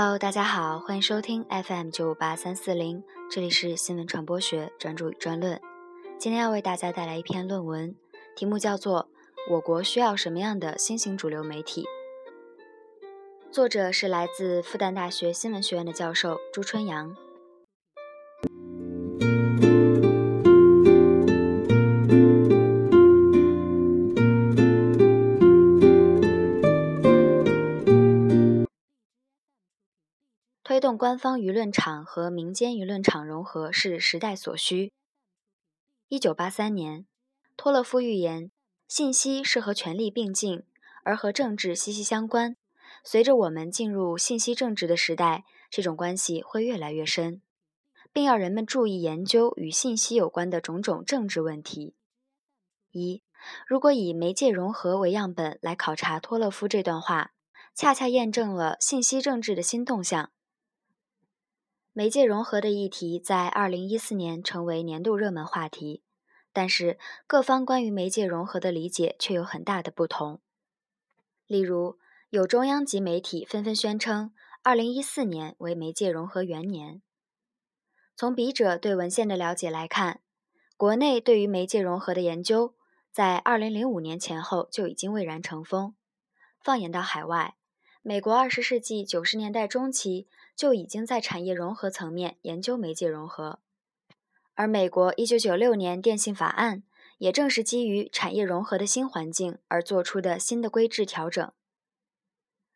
Hello，大家好，欢迎收听 FM 九五八三四零，这里是新闻传播学专注与专论。今天要为大家带来一篇论文，题目叫做《我国需要什么样的新型主流媒体》。作者是来自复旦大学新闻学院的教授朱春阳。推动官方舆论场和民间舆论场融合是时代所需。一九八三年，托勒夫预言，信息是和权力并进，而和政治息息相关。随着我们进入信息政治的时代，这种关系会越来越深，并要人们注意研究与信息有关的种种政治问题。一，如果以媒介融合为样本来考察托勒夫这段话，恰恰验证了信息政治的新动向。媒介融合的议题在二零一四年成为年度热门话题，但是各方关于媒介融合的理解却有很大的不同。例如，有中央级媒体纷纷宣称二零一四年为媒介融合元年。从笔者对文献的了解来看，国内对于媒介融合的研究在二零零五年前后就已经蔚然成风。放眼到海外，美国二十世纪九十年代中期。就已经在产业融合层面研究媒介融合，而美国一九九六年电信法案也正是基于产业融合的新环境而做出的新的规制调整。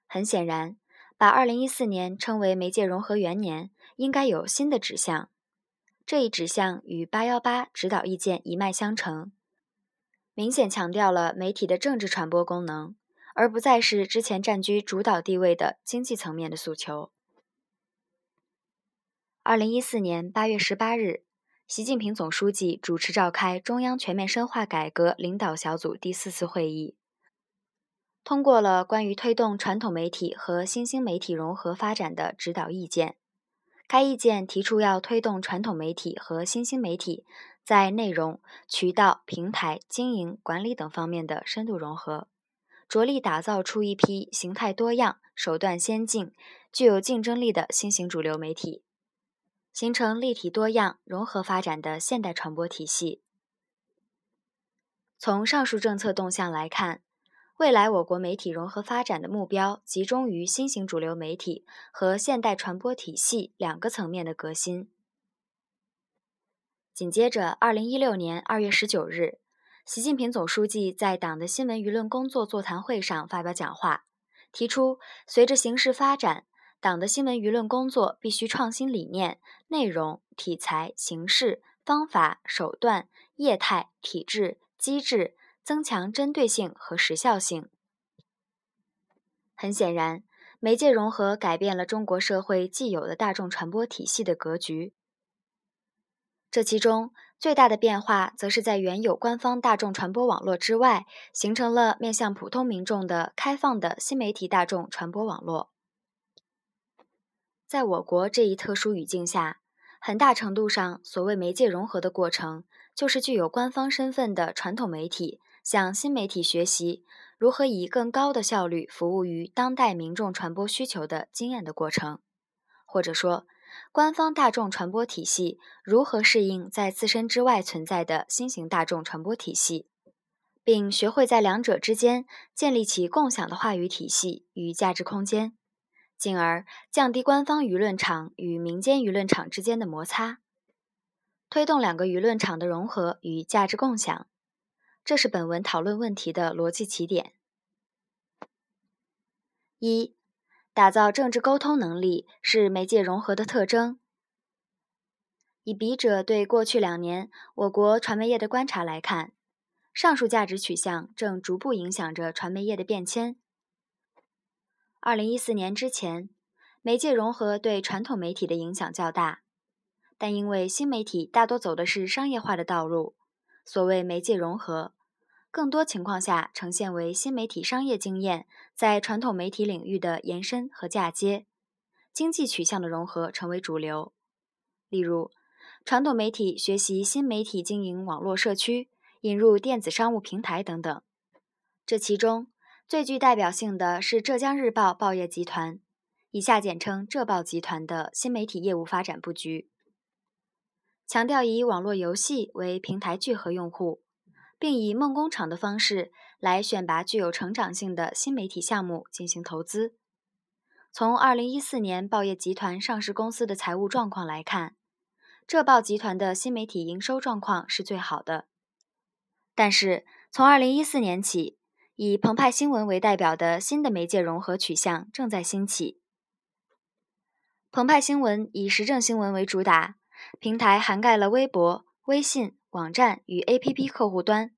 很显然，把二零一四年称为媒介融合元年，应该有新的指向。这一指向与八幺八指导意见一脉相承，明显强调了媒体的政治传播功能，而不再是之前占据主导地位的经济层面的诉求。二零一四年八月十八日，习近平总书记主持召开中央全面深化改革领导小组第四次会议，通过了关于推动传统媒体和新兴媒体融合发展的指导意见。该意见提出要推动传统媒体和新兴媒体在内容、渠道、平台、经营管理等方面的深度融合，着力打造出一批形态多样、手段先进、具有竞争力的新型主流媒体。形成立体多样、融合发展的现代传播体系。从上述政策动向来看，未来我国媒体融合发展的目标集中于新型主流媒体和现代传播体系两个层面的革新。紧接着，二零一六年二月十九日，习近平总书记在党的新闻舆论工作座谈会上发表讲话，提出随着形势发展。党的新闻舆论工作必须创新理念、内容、题材、形式、方法、手段、业态、体制、机制，增强针对性和时效性。很显然，媒介融合改变了中国社会既有的大众传播体系的格局。这其中最大的变化，则是在原有官方大众传播网络之外，形成了面向普通民众的开放的新媒体大众传播网络。在我国这一特殊语境下，很大程度上，所谓媒介融合的过程，就是具有官方身份的传统媒体向新媒体学习如何以更高的效率服务于当代民众传播需求的经验的过程，或者说，官方大众传播体系如何适应在自身之外存在的新型大众传播体系，并学会在两者之间建立起共享的话语体系与价值空间。进而降低官方舆论场与民间舆论场之间的摩擦，推动两个舆论场的融合与价值共享，这是本文讨论问题的逻辑起点。一、打造政治沟通能力是媒介融合的特征。以笔者对过去两年我国传媒业的观察来看，上述价值取向正逐步影响着传媒业的变迁。二零一四年之前，媒介融合对传统媒体的影响较大，但因为新媒体大多走的是商业化的道路，所谓媒介融合，更多情况下呈现为新媒体商业经验在传统媒体领域的延伸和嫁接，经济取向的融合成为主流。例如，传统媒体学习新媒体经营网络社区，引入电子商务平台等等，这其中。最具代表性的是浙江日报报业集团，以下简称浙报集团的新媒体业务发展布局，强调以网络游戏为平台聚合用户，并以梦工厂的方式来选拔具有成长性的新媒体项目进行投资。从二零一四年报业集团上市公司的财务状况来看，浙报集团的新媒体营收状况是最好的。但是，从二零一四年起，以澎湃新闻为代表的新的媒介融合取向正在兴起。澎湃新闻以时政新闻为主打，平台涵盖了微博、微信、网站与 APP 客户端，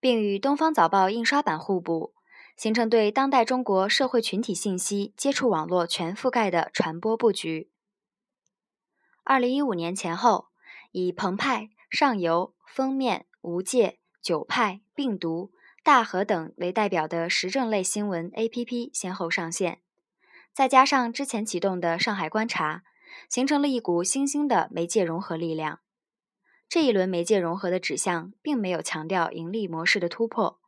并与东方早报印刷版互补。形成对当代中国社会群体信息接触网络全覆盖的传播布局。二零一五年前后，以澎湃、上游、封面、无界、九派、病毒、大河等为代表的时政类新闻 APP 先后上线，再加上之前启动的上海观察，形成了一股新兴的媒介融合力量。这一轮媒介融合的指向，并没有强调盈利模式的突破。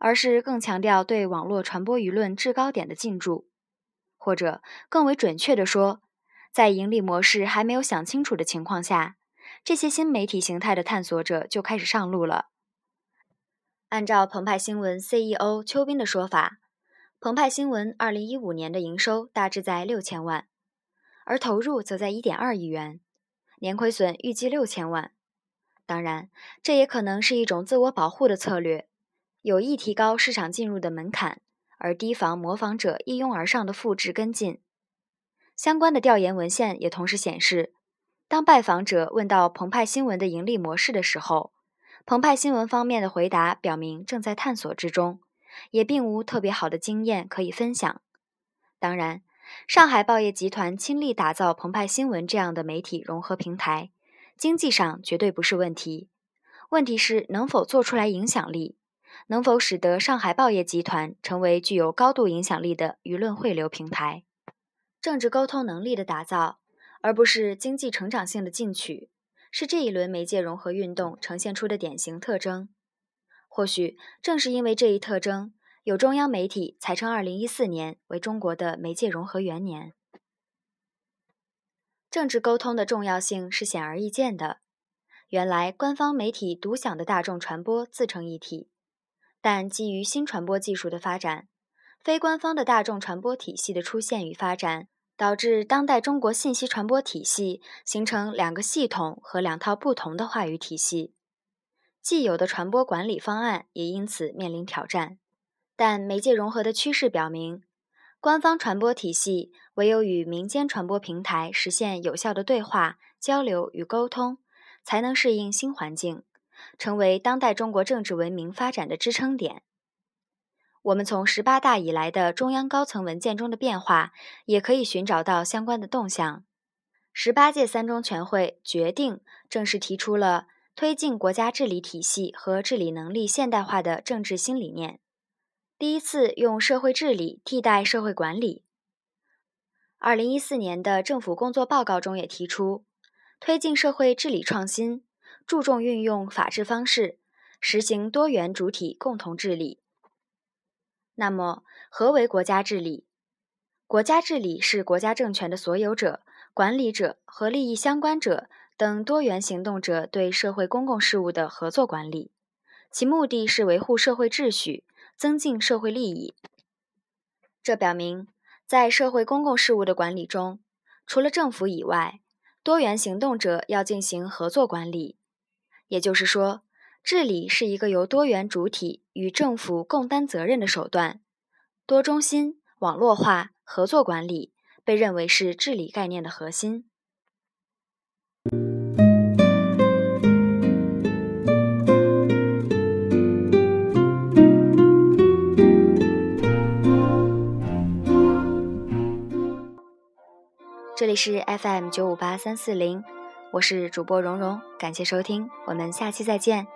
而是更强调对网络传播舆论制高点的进驻，或者更为准确地说，在盈利模式还没有想清楚的情况下，这些新媒体形态的探索者就开始上路了。按照澎湃新闻 CEO 邱斌的说法，澎湃新闻2015年的营收大致在六千万，而投入则在1.2亿元，年亏损预计六千万。当然，这也可能是一种自我保护的策略。有意提高市场进入的门槛，而提防模仿者一拥而上的复制跟进。相关的调研文献也同时显示，当拜访者问到澎湃新闻的盈利模式的时候，澎湃新闻方面的回答表明正在探索之中，也并无特别好的经验可以分享。当然，上海报业集团倾力打造澎湃新闻这样的媒体融合平台，经济上绝对不是问题，问题是能否做出来影响力。能否使得上海报业集团成为具有高度影响力的舆论汇流平台？政治沟通能力的打造，而不是经济成长性的进取，是这一轮媒介融合运动呈现出的典型特征。或许正是因为这一特征，有中央媒体才称2014年为中国的媒介融合元年。政治沟通的重要性是显而易见的。原来官方媒体独享的大众传播自成一体。但基于新传播技术的发展，非官方的大众传播体系的出现与发展，导致当代中国信息传播体系形成两个系统和两套不同的话语体系，既有的传播管理方案也因此面临挑战。但媒介融合的趋势表明，官方传播体系唯有与民间传播平台实现有效的对话、交流与沟通，才能适应新环境。成为当代中国政治文明发展的支撑点。我们从十八大以来的中央高层文件中的变化，也可以寻找到相关的动向。十八届三中全会决定正式提出了推进国家治理体系和治理能力现代化的政治新理念，第一次用社会治理替代社会管理。二零一四年的政府工作报告中也提出，推进社会治理创新。注重运用法治方式，实行多元主体共同治理。那么，何为国家治理？国家治理是国家政权的所有者、管理者和利益相关者等多元行动者对社会公共事务的合作管理，其目的是维护社会秩序，增进社会利益。这表明，在社会公共事务的管理中，除了政府以外，多元行动者要进行合作管理。也就是说，治理是一个由多元主体与政府共担责任的手段。多中心、网络化、合作管理被认为是治理概念的核心。这里是 FM 九五八三四零。我是主播蓉蓉，感谢收听，我们下期再见。